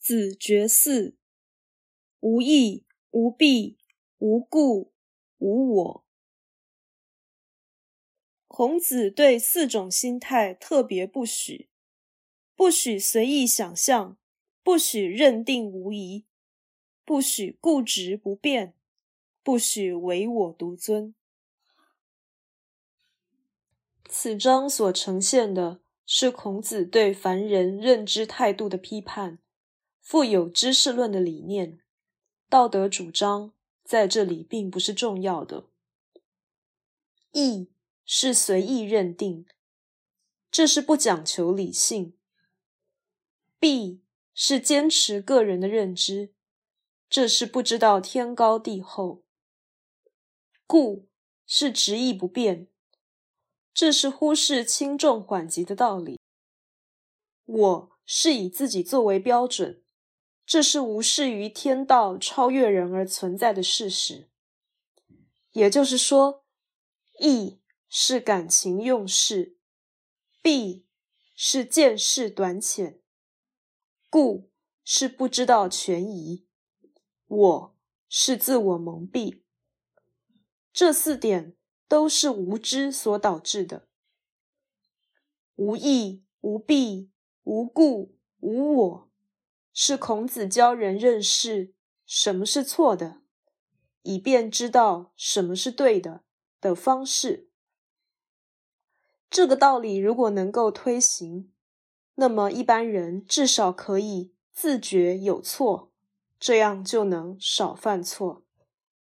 子绝嗣，无义，无弊，无故，无我。孔子对四种心态特别不许：不许随意想象，不许认定无疑，不许固执不变，不许唯我独尊。此章所呈现的是孔子对凡人认知态度的批判。富有知识论的理念，道德主张在这里并不是重要的。义是随意认定，这是不讲求理性；；b 是坚持个人的认知，这是不知道天高地厚；故是执意不变，这是忽视轻重缓急的道理。我是以自己作为标准。这是无视于天道超越人而存在的事实，也就是说，义是感情用事，弊是见识短浅，故是不知道权宜，我是自我蒙蔽。这四点都是无知所导致的，无义、无弊、无故、无我。是孔子教人认识什么是错的，以便知道什么是对的的方式。这个道理如果能够推行，那么一般人至少可以自觉有错，这样就能少犯错。